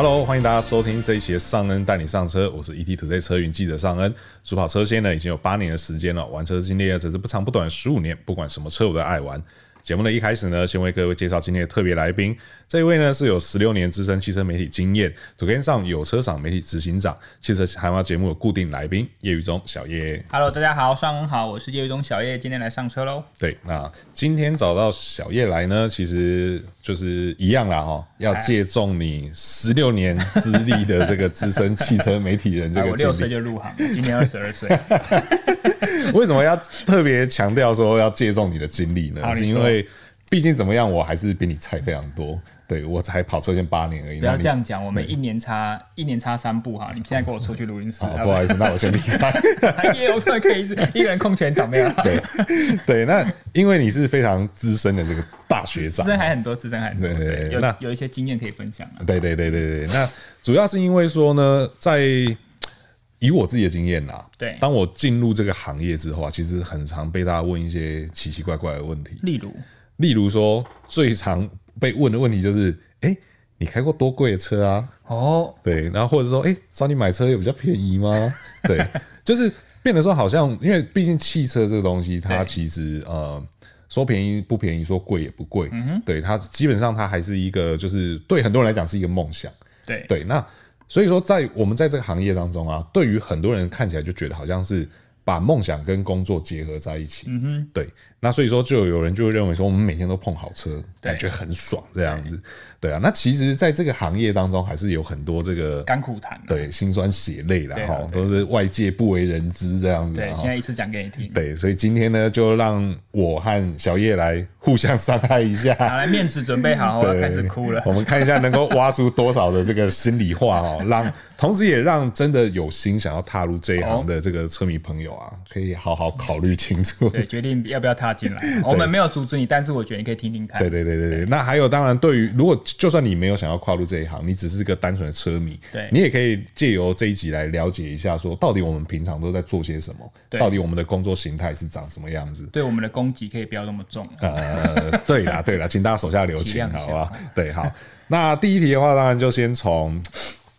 Hello，欢迎大家收听这一期的尚恩带你上车，我是 ETtoday 车云记者尚恩。主跑车线呢已经有八年的时间了，玩车经历啊只是不长不短十五年，不管什么车我都爱玩。节目的一开始呢，先为各位介绍今天的特别来宾。这一位呢是有十六年资深汽车媒体经验，土 k 上有车赏媒体执行长，汽车韩华节目的固定来宾叶宇中小叶。Hello，大家好，上午好，我是叶宇中小叶，今天来上车喽。对，那今天找到小叶来呢，其实就是一样啦哈，要借重你十六年资历的这个资深汽车媒体人这个。我六岁就入行，今年二十二岁。为什么要特别强调说要借重你的经历呢？是因为毕竟怎么样，我还是比你菜非常多。对，我才跑车线八年而已。不要这样讲，我们一年差一年差三步哈。你现在跟我出去录音室，不好意思，那我先离开。耶，我突然可以一个人控全场没有？对对，那因为你是非常资深的这个大学长，资深还很多，资深还很多。对对对，那有一些经验可以分享。对对对对对，那主要是因为说呢，在以我自己的经验呐，对，当我进入这个行业之后啊，其实很常被大家问一些奇奇怪怪的问题，例如，例如说最常被问的问题就是，哎，你开过多贵的车啊？哦，对，然后或者说，哎，找你买车有比较便宜吗？对，就是变得说好像，因为毕竟汽车这个东西，它其实呃，说便宜不便宜，说贵也不贵，嗯哼，对，它基本上它还是一个，就是对很多人来讲是一个梦想，对。对，那。所以说，在我们在这个行业当中啊，对于很多人看起来就觉得好像是把梦想跟工作结合在一起。嗯哼，对。那所以说，就有人就会认为说，我们每天都碰好车，感觉很爽这样子。对啊，那其实，在这个行业当中，还是有很多这个甘苦谈，对，辛酸血泪啦哈，都是外界不为人知这样子。对，现在一次讲给你听。对，所以今天呢，就让我和小叶来互相伤害一下。好，来面子准备好，我要开始哭了。我们看一下能够挖出多少的这个心里话哦，让 同时也让真的有心想要踏入这一行的这个车迷朋友啊，可以好好考虑清楚，对，决定要不要踏进来。我们没有阻止你，但是我觉得你可以听听看。对对对对对。那还有，当然，对于如果就算你没有想要跨入这一行，你只是个单纯的车迷，对，你也可以借由这一集来了解一下，说到底我们平常都在做些什么，到底我们的工作形态是长什么样子。对，我们的攻击可以不要那么重。呃，对啦对啦，请大家手下留情，好不好？对，好。那第一题的话，当然就先从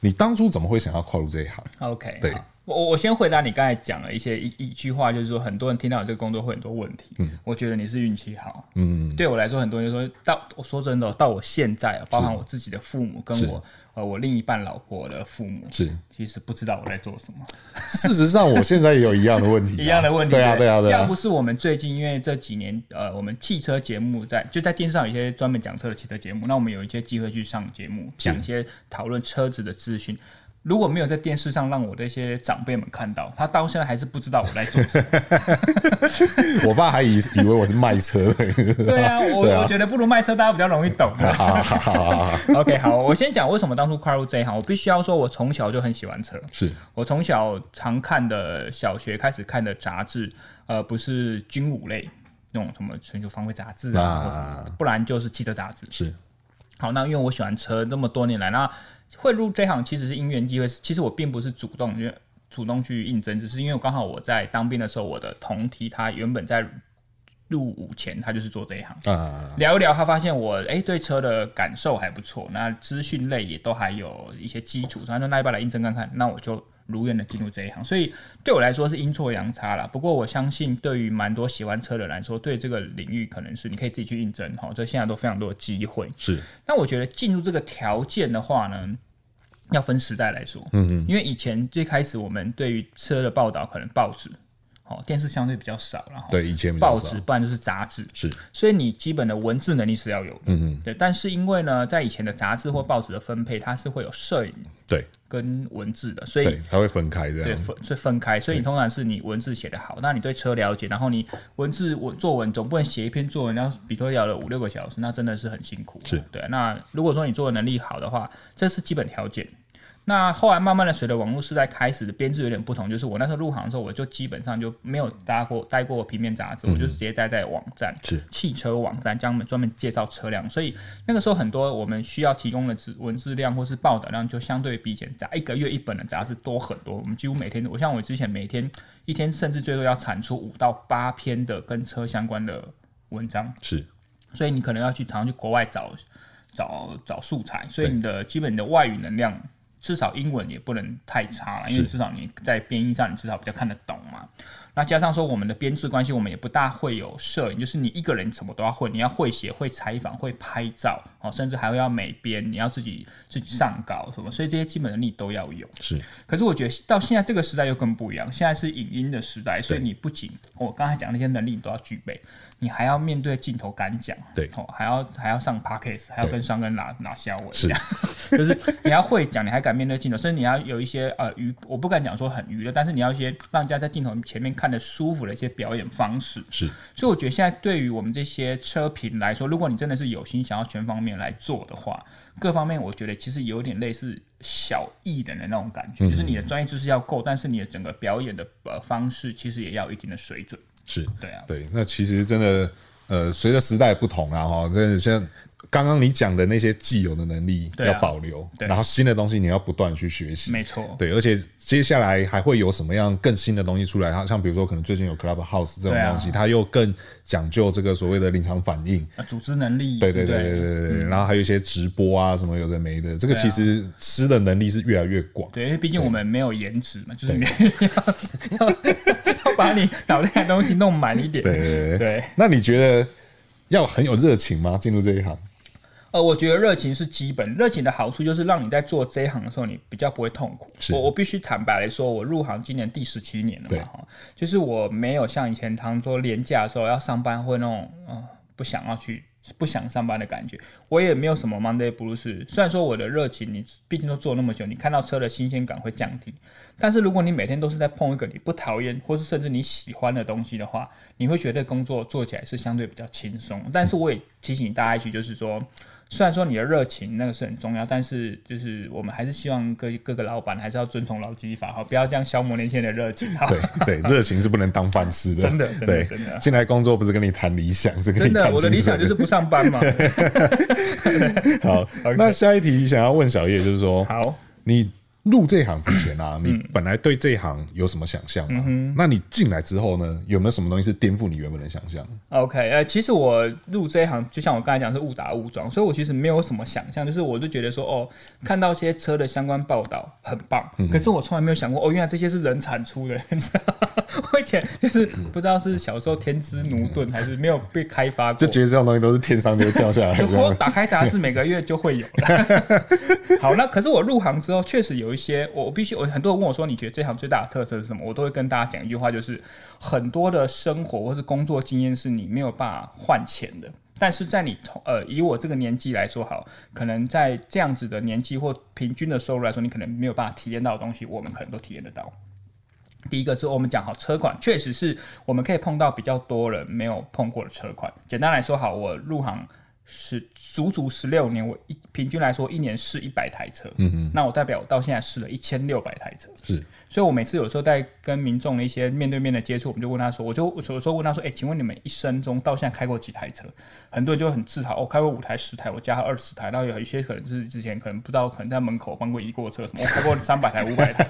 你当初怎么会想要跨入这一行？OK，对。我我先回答你刚才讲了一些一一句话，就是说很多人听到你这个工作会很多问题。嗯，我觉得你是运气好。嗯，对我来说，很多人说到我说真的，到我现在，包含我自己的父母跟我呃我另一半老婆的父母，是其实不知道我在做什么。事实上，我现在也有一样的问题，一样的问题。对啊，对啊，对啊。要不是我们最近因为这几年呃，我们汽车节目在就在电视上有一些专门讲车的汽车节目，那我们有一些机会去上节目，讲一些讨论车子的资讯。如果没有在电视上让我的一些长辈们看到，他到现在还是不知道我在做什么。我爸还以以为我是卖车的。对啊，我我觉得不如卖车，大家比较容易懂。好好好，OK，好，我先讲为什么当初跨入这一行。我必须要说，我从小就很喜欢车。是我从小常看的小学开始看的杂志，呃，不是军武类那种什么全球防卫杂志啊，不然就是汽车杂志。是好，那因为我喜欢车，那么多年来那。会入这行其实是因缘机会，其实我并不是主动，因为主动去应征，只是因为刚好我在当兵的时候，我的同梯他原本在入伍前他就是做这一行，啊，聊一聊，他发现我哎、欸、对车的感受还不错，那资讯类也都还有一些基础，所以他说那要不要来应征看看，那我就。如愿的进入这一行，所以对我来说是阴错阳差啦。不过我相信，对于蛮多喜欢车的人来说，对这个领域可能是你可以自己去应征哈。这现在都非常多的机会。是，那我觉得进入这个条件的话呢，要分时代来说。嗯嗯。因为以前最开始我们对于车的报道，可能报纸。哦，电视相对比较少，然后对以前报纸，不然就是杂志，是，所以你基本的文字能力是要有的，嗯嗯，对。但是因为呢，在以前的杂志或报纸的分配，它是会有摄影，对，跟文字的，所以它会分开这样，对，分所以分开，所以你通常是你文字写得好，那你对车了解，然后你文字文作文总不能写一篇作文，然后比如说要了五六个小时，那真的是很辛苦，是。对。那如果说你作文能力好的话，这是基本条件。那后来慢慢的，随着网络时代开始的编制有点不同，就是我那时候入行的时候，我就基本上就没有搭过待过平面杂志，嗯、我就直接待在网站，是汽车网站，专门专门介绍车辆。所以那个时候很多我们需要提供的文字量或是报道量，就相对比以前杂一个月一本的杂志多很多。我们几乎每天，我像我之前每天一天甚至最多要产出五到八篇的跟车相关的文章，是。所以你可能要去常常去国外找。找找素材，所以你的基本你的外语能量。至少英文也不能太差了，因为至少你在编译上，你至少比较看得懂嘛。那加上说我们的编制关系，我们也不大会有摄影，就是你一个人什么都要会，你要会写、会采访、会拍照哦，甚至还会要美编，你要自己自己上稿什么，所以这些基本能力都要有。是。可是我觉得到现在这个时代又更不一样，现在是影音的时代，所以你不仅我刚才讲那些能力你都要具备，你还要面对镜头敢讲，对，哦，还要还要上 podcast，还要跟双跟拿拿下文，是，就是你要会讲，你还敢面对镜头，所以你要有一些呃娱，我不敢讲说很娱乐，但是你要一些让人家在镜头前面看。的舒服的一些表演方式是，所以我觉得现在对于我们这些车评来说，如果你真的是有心想要全方面来做的话，各方面我觉得其实有点类似小艺人的那种感觉，嗯、就是你的专业知识要够，但是你的整个表演的呃方式其实也要有一定的水准。是对啊，对，那其实真的呃，随着时代不同啊，哈，真的像。刚刚你讲的那些既有的能力要保留，然后新的东西你要不断去学习，没错，对，而且接下来还会有什么样更新的东西出来？像比如说，可能最近有 Clubhouse 这种东西，啊、它又更讲究这个所谓的临场反应、啊、组织能力，对对对对？对对，嗯，然后还有一些直播啊什么有的没的，这个其实吃的能力是越来越广，对，因为毕竟我们没有颜值嘛，就是要要 要把你脑袋的东西弄满一点，对，对，那你觉得要很有热情吗？进入这一行？呃，我觉得热情是基本，热情的好处就是让你在做这一行的时候，你比较不会痛苦。我我必须坦白来说，我入行今年第十七年了嘛，哈，就是我没有像以前常说连假的时候要上班会那种，呃，不想要去，不想上班的感觉。我也没有什么 Monday Blues。虽然说我的热情，你毕竟都做那么久，你看到车的新鲜感会降低。但是如果你每天都是在碰一个你不讨厌，或是甚至你喜欢的东西的话，你会觉得工作做起来是相对比较轻松。但是我也提醒大家一句，就是说。虽然说你的热情那个是很重要，但是就是我们还是希望各各个老板还是要遵从劳基法哈，不要这样消磨年轻人的热情。对 对，热情是不能当饭吃的。真的，真的对，真的。进来工作不是跟你谈理想，是跟你谈。真的，我的理想就是不上班嘛。好，okay. 那下一题想要问小叶，就是说，好，你。入这行之前啊，你本来对这行有什么想象吗？嗯？那你进来之后呢，有没有什么东西是颠覆你原本的想象？OK，呃，其实我入这一行，就像我刚才讲，是误打误撞，所以我其实没有什么想象，就是我就觉得说，哦，看到一些车的相关报道很棒，嗯，可是我从来没有想过，哦，原来这些是人产出的，你知道吗？我以前就是不知道是小时候天资奴钝，还是没有被开发过，就觉得这种东西都是天上就掉下来的。我打开杂志，每个月就会有。好，那可是我入行之后，确实有一些，我必须，我很多人问我说，你觉得这行最大的特色是什么？我都会跟大家讲一句话，就是很多的生活或是工作经验是你没有办法换钱的。但是在你呃，以我这个年纪来说，好，可能在这样子的年纪或平均的收入来说，你可能没有办法体验到的东西，我们可能都体验得到。第一个是我们讲好车款，确实是我们可以碰到比较多人没有碰过的车款。简单来说，好，我入行。是足足十六年，我一平均来说一年试一百台车，嗯嗯，那我代表我到现在试了一千六百台车，是，所以我每次有时候在跟民众的一些面对面的接触，我们就问他说，我就有时候问他说，哎、欸，请问你们一生中到现在开过几台车？很多人就很自豪，我、哦、开过五台、十台，我加了二十台，然后有一些可能是之前可能不知道，可能在门口帮过移过车什么，我开过三百台、五百台，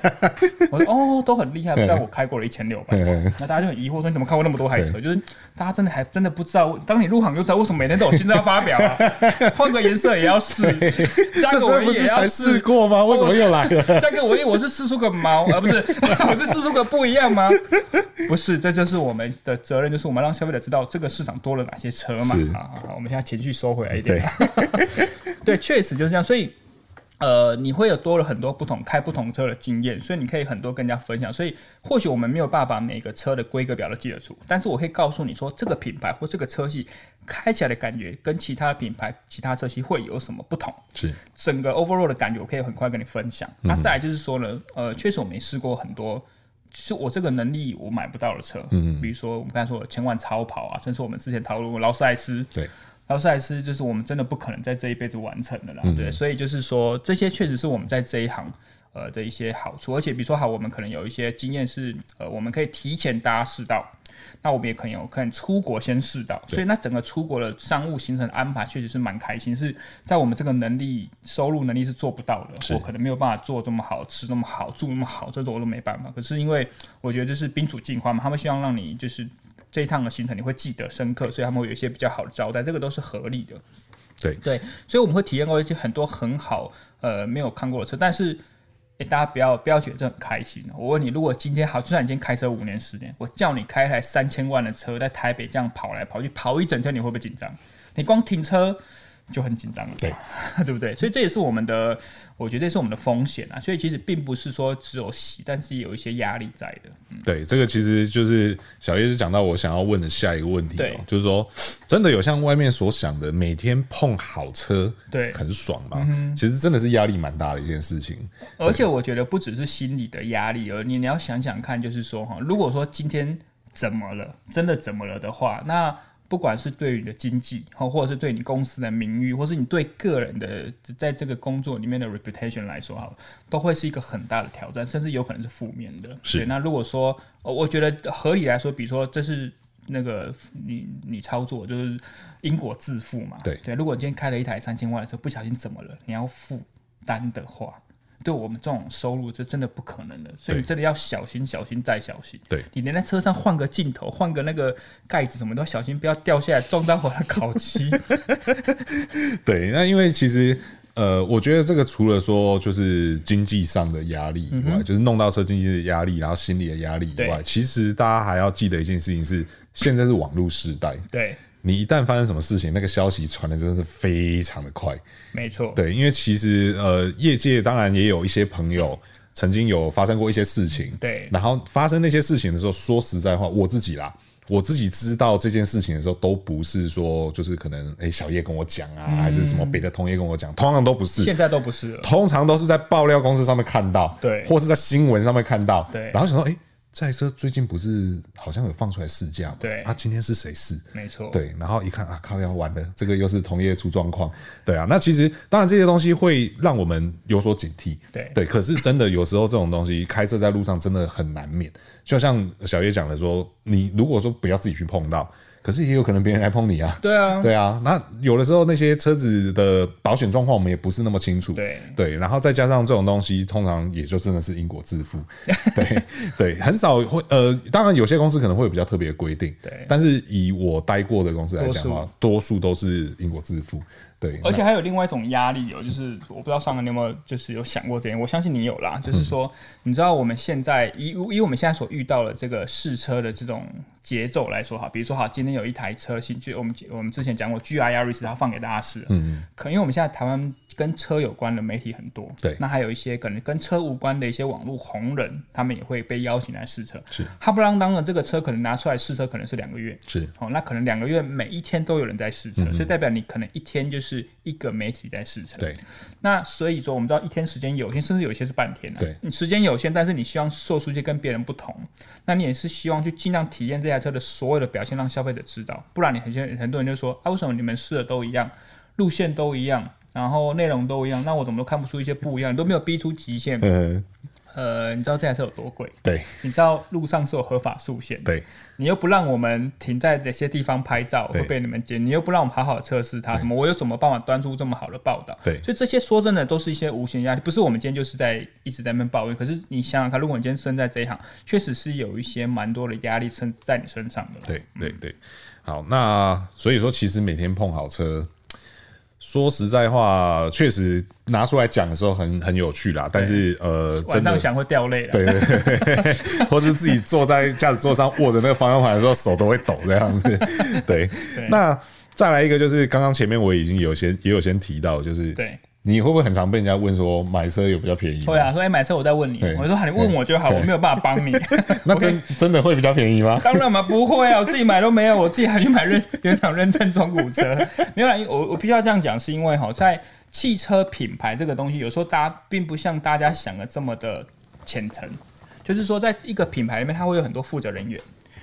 我说哦，都很厉害，但我开过了一千六百台，那大家就很疑惑说，你怎么开过那么多台车？就是大家真的还真的不知道，当你入行就知道为什么每天都有新车要发表。换个颜色也要试，加个尾翼也要试过吗？为什么又来了？加个尾翼，我是试出个毛，而、啊、不是 我是试出个不一样吗？不是，这就是我们的责任，就是我们让消费者知道这个市场多了哪些车嘛。好好，我们现在情绪收回来一点。对，确实就是这样，所以。呃，你会有多了很多不同开不同车的经验，所以你可以很多跟人家分享。所以或许我们没有办法把每个车的规格表都记得住，但是我可以告诉你说，这个品牌或这个车系开起来的感觉跟其他品牌、其他车系会有什么不同？是整个 overall 的感觉，我可以很快跟你分享。那、嗯、再来就是说呢，呃，确实我没试过很多，是我这个能力我买不到的车。嗯，比如说我们刚才说的千万超跑啊，甚至我们之前讨论过劳斯莱斯。对。劳斯莱斯就是我们真的不可能在这一辈子完成的啦，嗯、对，所以就是说这些确实是我们在这一行呃的一些好处，而且比如说好，我们可能有一些经验是呃我们可以提前大家试到，那我们也可能有可能出国先试到，所以那整个出国的商务行程安排确实是蛮开心，是在我们这个能力收入能力是做不到的，我可能没有办法做这么好吃那么好住那么好，这种我都没办法。可是因为我觉得就是宾主尽欢嘛，他们希望让你就是。这一趟的行程你会记得深刻，所以他们会有一些比较好的招待，这个都是合理的。对对，所以我们会体验过一些很多很好呃没有看过的车，但是。欸、大家不要不要觉得这很开心。我问你，如果今天好，就算你今天开车五年十年，我叫你开一台三千万的车在台北这样跑来跑去，跑一整天，你会不会紧张？你光停车。就很紧张了，对，对不对？所以这也是我们的，我觉得这是我们的风险啊。所以其实并不是说只有喜，但是有一些压力在的。嗯、对，这个其实就是小叶就讲到我想要问的下一个问题哦，就是说真的有像外面所想的，每天碰好车，对，很爽吗？嗯、其实真的是压力蛮大的一件事情。而且我觉得不只是心理的压力，而你你要想想看，就是说哈，如果说今天怎么了，真的怎么了的话，那。不管是对于你的经济，或者是对你公司的名誉，或是你对个人的在这个工作里面的 reputation 来说，哈，都会是一个很大的挑战，甚至有可能是负面的。是。那如果说，我觉得合理来说，比如说这是那个你你操作就是因果自负嘛。对对。如果你今天开了一台三千万的车，不小心怎么了，你要负担的话。对我们这种收入，这真的不可能的，所以你真的要小心、小心再小心。对，你连在车上换个镜头、换个那个盖子什么都小心，不要掉下来撞到我的烤漆。对，那因为其实呃，我觉得这个除了说就是经济上的压力以外，嗯、就是弄到车经济的压力，然后心理的压力以外，其实大家还要记得一件事情是，现在是网络时代。对。你一旦发生什么事情，那个消息传的真的是非常的快。没错，对，因为其实呃，业界当然也有一些朋友曾经有发生过一些事情，对。然后发生那些事情的时候，说实在话，我自己啦，我自己知道这件事情的时候，都不是说就是可能哎、欸、小叶跟我讲啊、嗯，还是什么别的同业跟我讲，通常都不是。现在都不是了，通常都是在爆料公司上面看到，对，或是在新闻上面看到，对。然后想说，哎、欸。这台车最近不是好像有放出来试驾吗？对，啊、今天是谁试？没错，对，然后一看啊，靠，要完了，这个又是同业出状况，对啊，那其实当然这些东西会让我们有所警惕，对对，可是真的有时候这种东西开车在路上真的很难免，就像小叶讲的说，你如果说不要自己去碰到。可是也有可能别人来碰你啊！对啊，对啊。那有的时候那些车子的保险状况我们也不是那么清楚。对对，然后再加上这种东西，通常也就真的是因果自负。对对，很少会呃，当然有些公司可能会有比较特别的规定。对，但是以我待过的公司来讲的话，多数都是因果自负。对，而且还有另外一种压力哦，就是我不知道上面你有没有就是有想过这点，我相信你有啦。就是说，你知道我们现在以以我们现在所遇到的这个试车的这种节奏来说哈，比如说哈，今天有一台车型，就我们我们之前讲过，GR Yaris 它放给大家试，嗯，可因为我们现在台湾。跟车有关的媒体很多，对，那还有一些可能跟车无关的一些网络红人，他们也会被邀请来试车。是，哈不啷当的这个车可能拿出来试车，可能是两个月。是，哦，那可能两个月每一天都有人在试车，嗯，所以代表你可能一天就是一个媒体在试车。对，那所以说我们知道一天时间有限，甚至有些是半天的。对，你时间有限，但是你希望做出去跟别人不同，那你也是希望去尽量体验这台车的所有的表现，让消费者知道。不然你很多很多人就说啊，为什么你们试的都一样，路线都一样？然后内容都一样，那我怎么都看不出一些不一样？你都没有逼出极限。嗯，呃，你知道这台车有多贵？对，你知道路上是有合法速限。对，你又不让我们停在哪些地方拍照，会被你们捡。你又不让我们好好测试它，什么？我有什么办法端出这么好的报道？对，所以这些说真的都是一些无形压力。不是我们今天就是在一直在那边抱怨，可是你想想看，如果你今天身在这一行，确实是有一些蛮多的压力身在你身上的。对对对，好，那所以说，其实每天碰好车。说实在话，确实拿出来讲的时候很很有趣啦。但是呃，晚上想会掉泪了。对对对，或是自己坐在驾驶座上握着那个方向盘的时候，手都会抖这样子。对，对那再来一个就是刚刚前面我已经有先也有先提到，就是对。你会不会很常被人家问说买车有比较便宜？会啊，所以买车我再问你，我说，你问我就好，我没有办法帮你。那真 真的会比较便宜吗？当然嘛，不会啊，我自己买都没有，我自己还去买认原厂认证中古车。没有啦，我我必须要这样讲，是因为哈，在汽车品牌这个东西，有时候大家并不像大家想的这么的浅层。就是说，在一个品牌里面，它会有很多负责人员。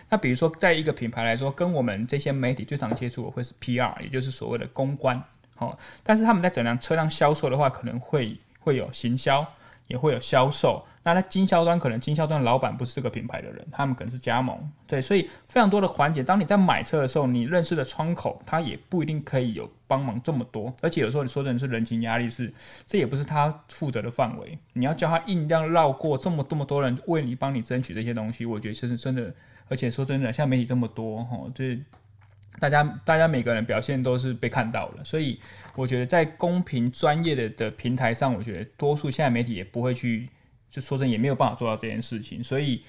那比如说，在一个品牌来说，跟我们这些媒体最常接触的会是 PR，也就是所谓的公关。哦，但是他们在整辆车辆销售的话，可能会会有行销，也会有销售。那在经销端，可能经销端老板不是这个品牌的人，他们可能是加盟。对，所以非常多的环节。当你在买车的时候，你认识的窗口，他也不一定可以有帮忙这么多。而且有时候你说的是人情压力是，这也不是他负责的范围。你要叫他硬这样绕过这么这么多人为你帮你争取这些东西，我觉得这是真的。而且说真的，像媒体这么多，哈，对。大家大家每个人表现都是被看到了，所以我觉得在公平专业的的平台上，我觉得多数现在媒体也不会去，就说真也没有办法做到这件事情。所以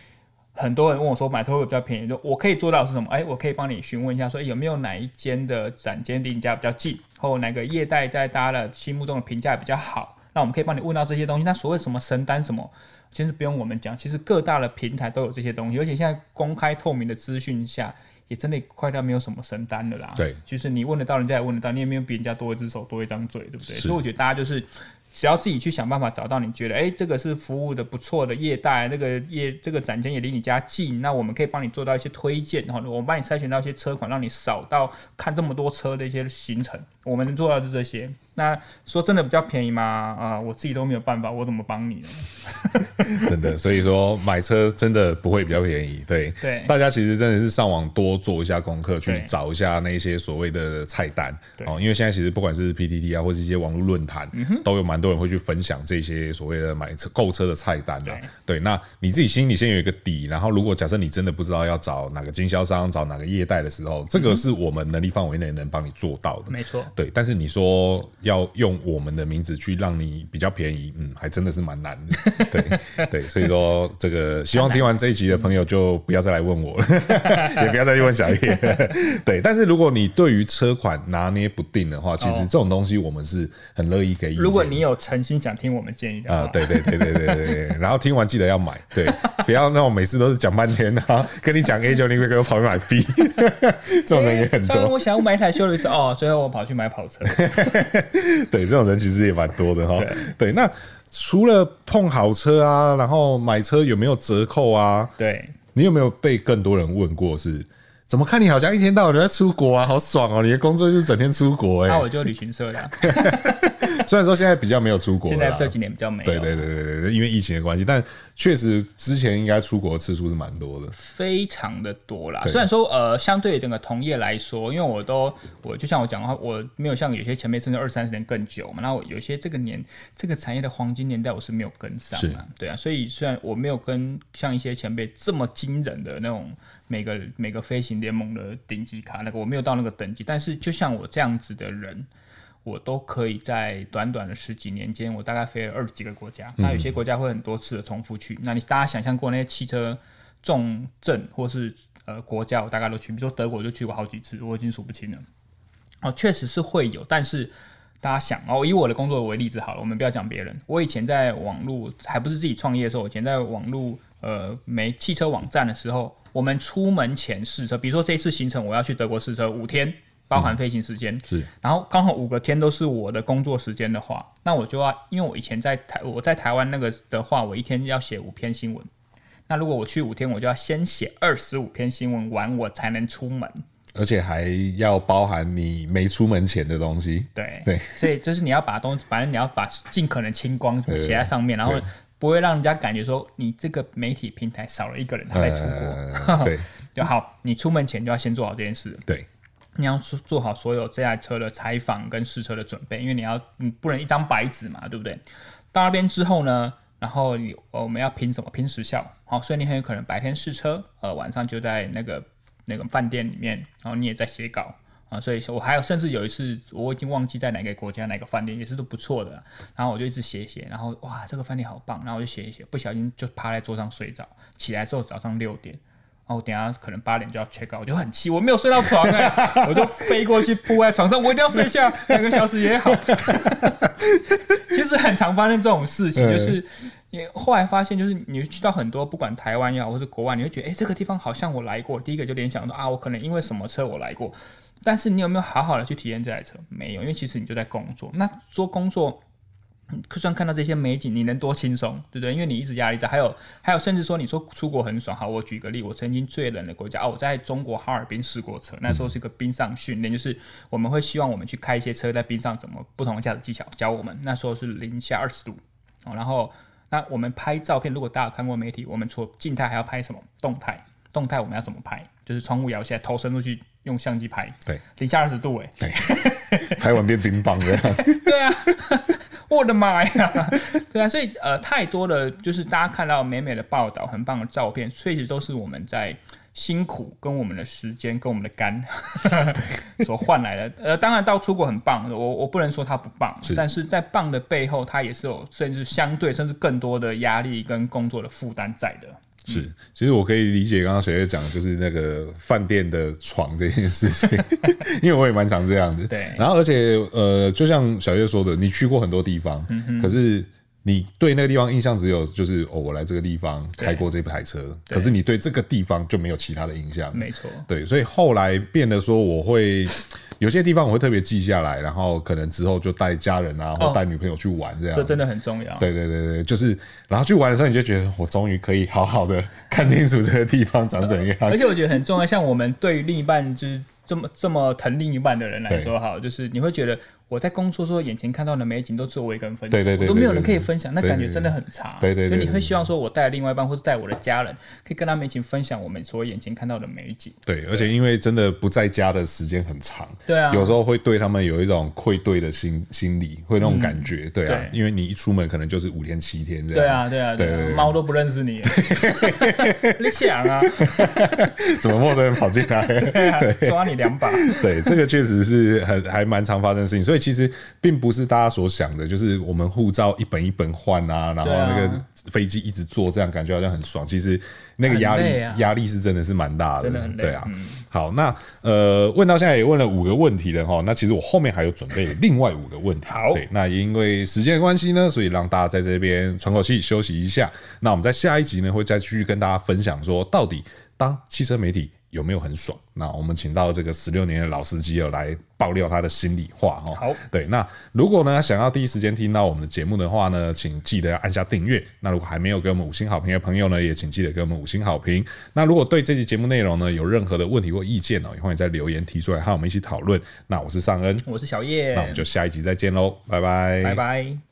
很多人问我说买车会比较便宜？就我可以做到是什么？哎，我可以帮你询问一下，说有没有哪一间的展间离你家比较近，或哪个业代在大家的心目中的评价比较好？那我们可以帮你问到这些东西。那所谓什么神单什么，其实不用我们讲，其实各大的平台都有这些东西，而且现在公开透明的资讯下。也真的快到没有什么神单的啦。对，就是你问得到，人家也问得到，你也没有比人家多一只手，多一张嘴，对不对？所以我觉得大家就是。只要自己去想办法找到你觉得，哎、欸，这个是服务的不错的业代，那个业这个展厅也离你家近，那我们可以帮你做到一些推荐，然后我们帮你筛选到一些车款，让你少到看这么多车的一些行程。我们能做到的是这些。那说真的比较便宜吗？啊，我自己都没有办法，我怎么帮你呢？真的，所以说买车真的不会比较便宜。对对，大家其实真的是上网多做一下功课，去找一下那些所谓的菜单哦，因为现在其实不管是 PTT 啊，或是一些网络论坛，嗯、都有蛮多。多人会去分享这些所谓的买车购车的菜单的，对，那你自己心里先有一个底，然后如果假设你真的不知道要找哪个经销商、找哪个业代的时候，这个是我们能力范围内能帮你做到的，没错，对。但是你说要用我们的名字去让你比较便宜，嗯，还真的是蛮难的，对对。所以说这个希望听完这一集的朋友就不要再来问我了，也不要再去问小叶，对。但是如果你对于车款拿捏不定的话，其实这种东西我们是很乐意给。如果你有诚心想听我们建议的啊，对对对对对对对，然后听完记得要买，对，不要那种每次都是讲半天，然后跟你讲 A 就你会给我跑去买 B，这种人也很多。我想要买一台修旅车哦，最后我跑去买跑车，对，这种人其实也蛮多的哈。对，那除了碰好车啊，然后买车有没有折扣啊？对，你有没有被更多人问过是？怎么看你好像一天到晚都在出国啊，好爽哦！你的工作就是整天出国哎。那我就旅行社的。虽然说现在比较没有出国，现在这几年比较没有。对对对对对，因为疫情的关系，但确实之前应该出国的次数是蛮多的，非常的多啦。虽然说呃，相对于整个同业来说，因为我都我就像我讲的话，我没有像有些前辈甚至二三十年更久嘛。那我有些这个年这个产业的黄金年代，我是没有跟上嘛。对啊，所以虽然我没有跟像一些前辈这么惊人的那种。每个每个飞行联盟的顶级卡，那个我没有到那个等级，但是就像我这样子的人，我都可以在短短的十几年间，我大概飞了二十几个国家。那有些国家会很多次的重复去，那你大家想象过那些汽车重镇或是呃国家，我大概都去，比如说德国就去过好几次，我已经数不清了。哦，确实是会有，但是大家想哦，以我的工作为例子好了，我们不要讲别人。我以前在网络还不是自己创业的时候，我以前在网络呃没汽车网站的时候。我们出门前试车，比如说这次行程我要去德国试车五天，包含飞行时间、嗯。是，然后刚好五个天都是我的工作时间的话，那我就要，因为我以前在台，我在台湾那个的话，我一天要写五篇新闻。那如果我去五天，我就要先写二十五篇新闻完，我才能出门。而且还要包含你没出门前的东西。对对，所以就是你要把东西，反正你要把尽可能清光写在上面，然后。不会让人家感觉说你这个媒体平台少了一个人他在出国，呃、对，就好。你出门前就要先做好这件事，对，你要做做好所有这台车的采访跟试车的准备，因为你要你不能一张白纸嘛，对不对？到那边之后呢，然后你我们要拼什么？拼时效，好，所以你很有可能白天试车，呃，晚上就在那个那个饭店里面，然后你也在写稿。啊，所以说我还有，甚至有一次我已经忘记在哪个国家哪个饭店，也是都不错的。然后我就一直写写，然后哇，这个饭店好棒，然后我就写一写，不小心就趴在桌上睡着。起来之后早上六点，然后我等下可能八点就要 check out，我就很气，我没有睡到床哎、欸，我就飞过去扑在床上，我一定要睡下两个小时也好。其实很常发生这种事情，就是你后来发现，就是你去到很多不管台湾也好，或是国外，你会觉得哎、欸，这个地方好像我来过，第一个就联想到啊，我可能因为什么车我来过。但是你有没有好好的去体验这台车？没有，因为其实你就在工作。那做工作，就算看到这些美景，你能多轻松，对不对？因为你一直压力在。还有，还有，甚至说你说出国很爽。好，我举个例，我曾经最冷的国家哦，我在中国哈尔滨试过车，那时候是一个冰上训练，就是我们会希望我们去开一些车在冰上怎么不同的驾驶技巧教我们。那时候是零下二十度哦，然后那我们拍照片，如果大家有看过媒体，我们除了静态还要拍什么动态？动态我们要怎么拍？就是窗户摇下来，头伸出去。用相机拍，对，零下二十度哎，对，拍完变冰棒这样，对啊，我的妈呀，对啊，所以呃，太多的就是大家看到美美的报道，很棒的照片，确实都是我们在辛苦跟我们的时间跟我们的肝 所换来的，呃，当然到出国很棒，我我不能说它不棒，是但是在棒的背后，它也是有甚至相对甚至更多的压力跟工作的负担在的。是，其实我可以理解刚刚小叶讲就是那个饭店的床这件事情，因为我也蛮常这样子。对，然后而且呃，就像小月说的，你去过很多地方，可是。你对那个地方印象只有就是哦，我来这个地方开过这台车，可是你对这个地方就没有其他的印象。没错，对，所以后来变得说，我会有些地方我会特别记下来，然后可能之后就带家人啊，或带女朋友去玩这样。这真的很重要。对对对对，就是然后去玩的时候，你就觉得我终于可以好好的看清楚这个地方长怎样。而且我觉得很重要，像我们对于另一半就是这么这么疼另一半的人来说，好，就是你会觉得。我在工作时候，眼前看到的美景都只有我一个人分享，对对对，都没有人可以分享，那感觉真的很差。对对对，你会希望说，我带另外一半或者带我的家人，可以跟他们一起分享我们所眼前看到的美景。对，而且因为真的不在家的时间很长，对啊，有时候会对他们有一种愧对的心心理，会那种感觉，对啊，因为你一出门可能就是五天七天这样。对啊，对啊，对，猫都不认识你，你想啊？怎么陌生人跑进来？对，抓你两把。对，这个确实是很还蛮常发生的事情，所以。其实并不是大家所想的，就是我们护照一本一本换啊，然后那个飞机一直坐，这样感觉好像很爽。其实那个压力压力是真的是蛮大的，的。对啊。好，那呃，问到现在也问了五个问题了哈。那其实我后面还有准备另外五个问题。好，对，那因为时间的关系呢，所以让大家在这边喘口气休息一下。那我们在下一集呢，会再继续跟大家分享说，到底当汽车媒体。有没有很爽？那我们请到这个十六年的老司机来爆料他的心里话哈。好，对，那如果呢想要第一时间听到我们的节目的话呢，请记得要按下订阅。那如果还没有给我们五星好评的朋友呢，也请记得给我们五星好评。那如果对这期节目内容呢有任何的问题或意见呢，也欢迎在留言提出来，和我们一起讨论。那我是尚恩，我是小叶，那我们就下一集再见喽，拜拜，拜拜。